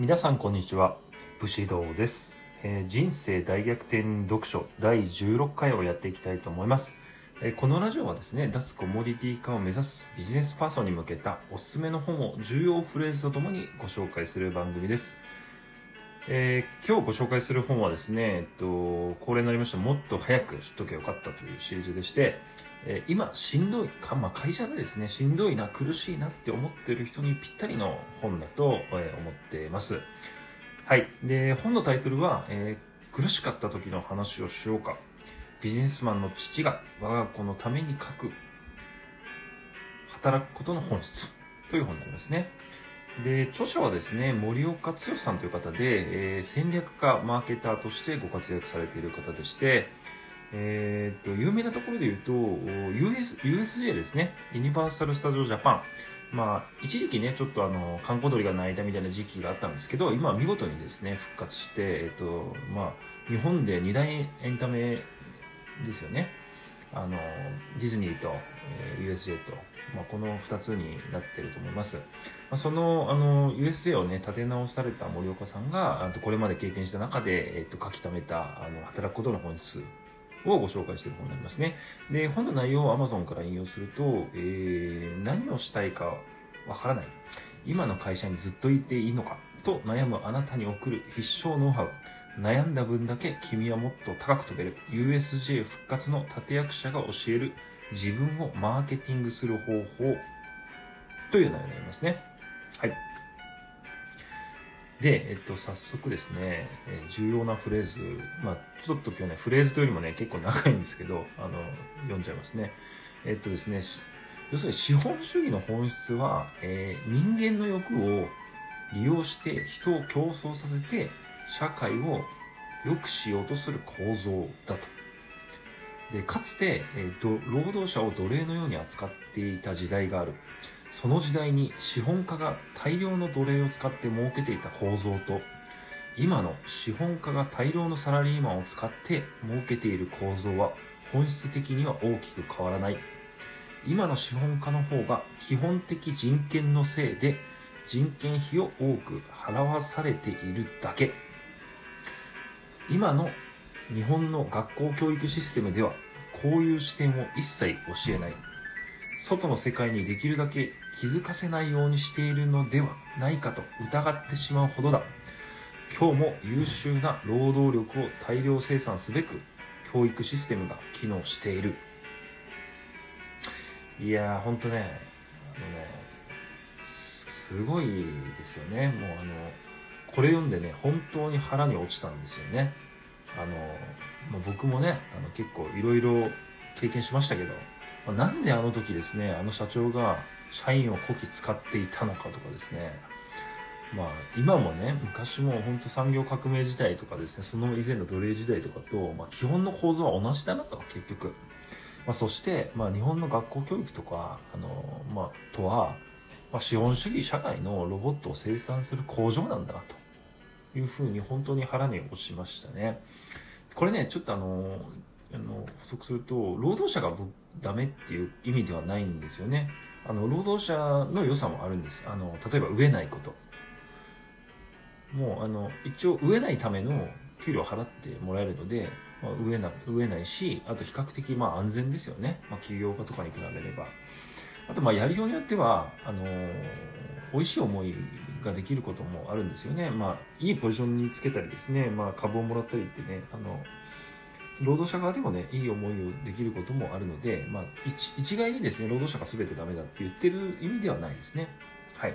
皆さんこんにちは。武士道です、えー人生大逆転読書第16回をやっていきたいと思います、えーこのラジオはですね脱コモディティ化を目指すビジネスパーソンに向けたおすすめの本を重要フレーズとともにご紹介する番組です。えー今日ご紹介する本はですね、えっと、恒例になりました。もっと早く知っとけばよかったというシリーズでして、え今しんどいか、まあ、会社でですねしんどいな苦しいなって思ってる人にぴったりの本だと、え思ってます。はい。で本のタイトルは、えー苦しかった時の話をしようか。ビジネスマンの父が我が子のために書く働くことの本質。という本になりますね。で著者はですね森岡剛さんという方で、えー戦略家マーケターとしてご活躍されている方でして、えーっと有名なところで言うと US USJ ですね。ユニバーサル・スタジオ・ジャパンまあ一時期ねちょっとあの観光鳥が鳴いたみたいな時期があったんですけど今は見事にですね復活して、えっとまあ、日本で二大エンタメですよね。あのディズニーと、えー USJ と、まあ、この2つになってると思います、まあ、そのあの USJ をね立て直された森岡さんがあとこれまで経験した中で、えっと書き溜めたあの働くことの本質をご紹介している本になりますね。で本の内容を Amazon から引用すると、えー何をしたいかわからない。今の会社にずっといていいのかと悩むあなたに送る必勝ノウハウ。悩んだ分だけ君はもっと高く飛べる。USJ 復活の立役者が教える。自分をマーケティングする方法。という内容になりますね。はい。で、えっと、早速ですね、え重要なフレーズ、まあ、ちょっと今日ね、フレーズというよりもね、結構長いんですけど、あの、読んじゃいますね。えっとですね、要するに資本主義の本質は、えー人間の欲を利用して人を競争させて社会を良くしようとする構造だと。でかつて、えーと労働者を奴隷のように扱っていた時代があるその時代に資本家が大量の奴隷を使って儲けていた構造と今の資本家が大量のサラリーマンを使って儲けている構造は本質的には大きく変わらない。今の資本家の方が基本的人権のせいで人件費を多く払わされているだけ。今の日本の学校教育システムではこういう視点を一切教えない。外の世界にできるだけ気づかせないようにしているのではないかと疑ってしまうほどだ。今日も優秀な労働力を大量生産すべく教育システムが機能している。いやーほんとねあのねすごいですよね。もうあのこれ読んでね本当に腹に落ちたんですよね。あの、まあ、僕もねあの結構いろいろ経験しましたけど、なんであの時ですねあの社長が社員をこき使っていたのかとかですね。まあ今もね昔も本当産業革命時代とかですねその以前の奴隷時代とかと、まあ、基本の構造は同じだなと結局、まあ、そして、まあ、日本の学校教育とかあの、まあ、とは、まあ、資本主義社会のロボットを生産する工場なんだなと。いうふうに本当に腹に落ちましたね。これねちょっとあのあの補足すると労働者がダメっていう意味ではないんですよね。あの労働者の良さもあるんです。あの例えば飢えないこと。もうあの一応飢えないための給料を払ってもらえるので、まあ、えな飢えないしあと比較的まあ安全ですよね、まあ、企業家とかに比べれば。あとまあやりようによってはあの美味しい思いができることもあるんですよね、まあ、いいポジションにつけたりですね、まあ、株をもらったりってねあの労働者側でもねいい思いをできることもあるので、まあ、一一概にですね労働者が全てダメだって言ってる意味ではないですね。はい。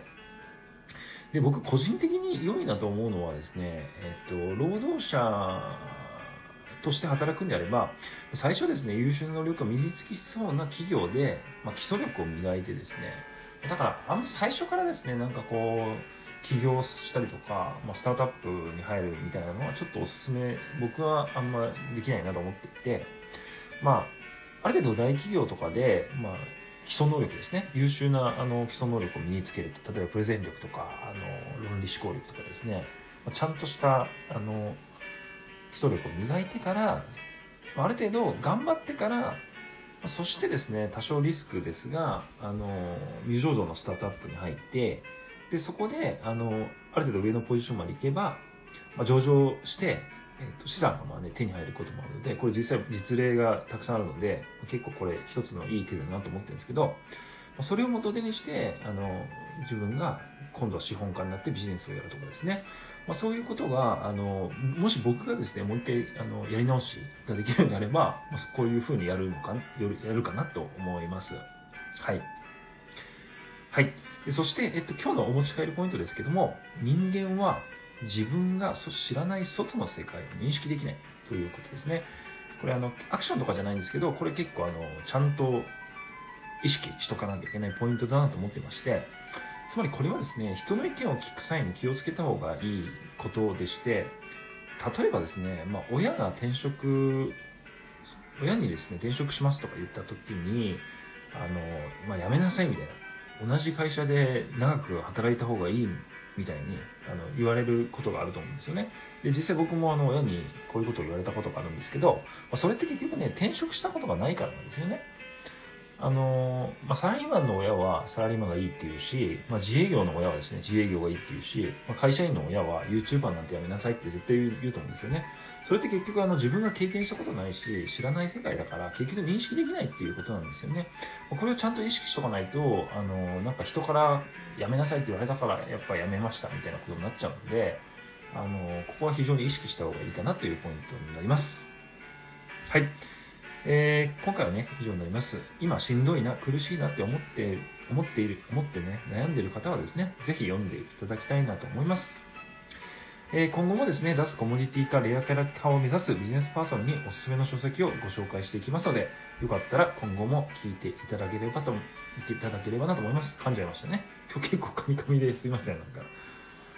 で僕個人的に良いなと思うのはですね、えっと、労働者として働くんであれば最初ですね優秀な能力が身につきそうな企業で、まあ、基礎力を磨いてですねだからあんま最初からですねなんかこう起業したりとか、まあ、スタートアップに入るみたいなのはちょっとおすすめ僕はあんまできないなと思っていてまあある程度大企業とかで、まあ、基礎能力ですね。優秀なあの基礎能力を身につけると例えばプレゼン力とかあの論理思考力とかですね。まあちゃんとしたあの基礎力を磨いてからある程度頑張ってからそしてですね多少リスクですがあの未上場のスタートアップに入ってでそこであのある程度上のポジションまで行けば、まあ、上場して、えー、と資産がまあ、ね、手に入ることもあるのでこれ実際実例がたくさんあるので結構これ一つのいい手だなと思ってるんですけどまあそれを元手にしてあの自分が今度は資本家になってビジネスをやるとかですね、まあ、そういうことがあのもし僕がですねもう一回あのやり直しができるようになれば、まあ、こういうふうにやるのかやるやるかなと思います。はい。はい。そして、えっと、今日のお持ち帰りポイントですけども人間は自分が知らない外の世界を認識できないということですね。これあのアクションとかじゃないんですけどこれ結構あのちゃんと意識しとかなきゃいけないポイントだなと思ってましてつまりこれはですね人の意見を聞く際に気をつけた方がいいことでして例えばですね、まあ、親が転職親にですね転職しますとか言った時にあの、まあ、辞めなさいみたいな。同じ会社で長く働いた方がいいみたいにあの言われることがあると思うんですよね。で実際僕もあの親にこういうことを言われたことがあるんですけど、まあ、それって結局ね転職したことがないからなんですよね。あのまあ、サラリーマンの親はサラリーマンがいいっていうし、まあ、自営業の親はですね自営業がいいっていうし、まあ、会社員の親は YouTuber なんてやめなさいって絶対言うと思うんですよね。それって結局あの自分が経験したことないし知らない世界だから結局認識できないっていうことなんですよね。これをちゃんと意識しとかないとあのなんか人からやめなさいって言われたからやっぱやめましたみたいなことになっちゃうのであのここは非常に意識した方がいいかなというポイントになります。はい。えー、今回はね以上になります今しんどいな苦しいなって思って思っている思ってね悩んでいる方はですねぜひ読んでいただきたいなと思いますえー、今後もですね、脱コモディティ化レアキャラ化を目指すビジネスパーソンにおすすめの書籍をご紹介していきますので、よかったら今後も聞いていただければと、見ていただければなと思います。噛んじゃいましたね。今日結構カミカミですいません、なんか。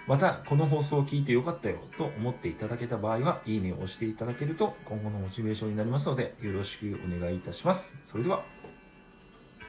また、この放送を聞いてよかったよと思っていただけた場合は、いいねを押していただけると今後のモチベーションになりますので、よろしくお願いいたします。それでは。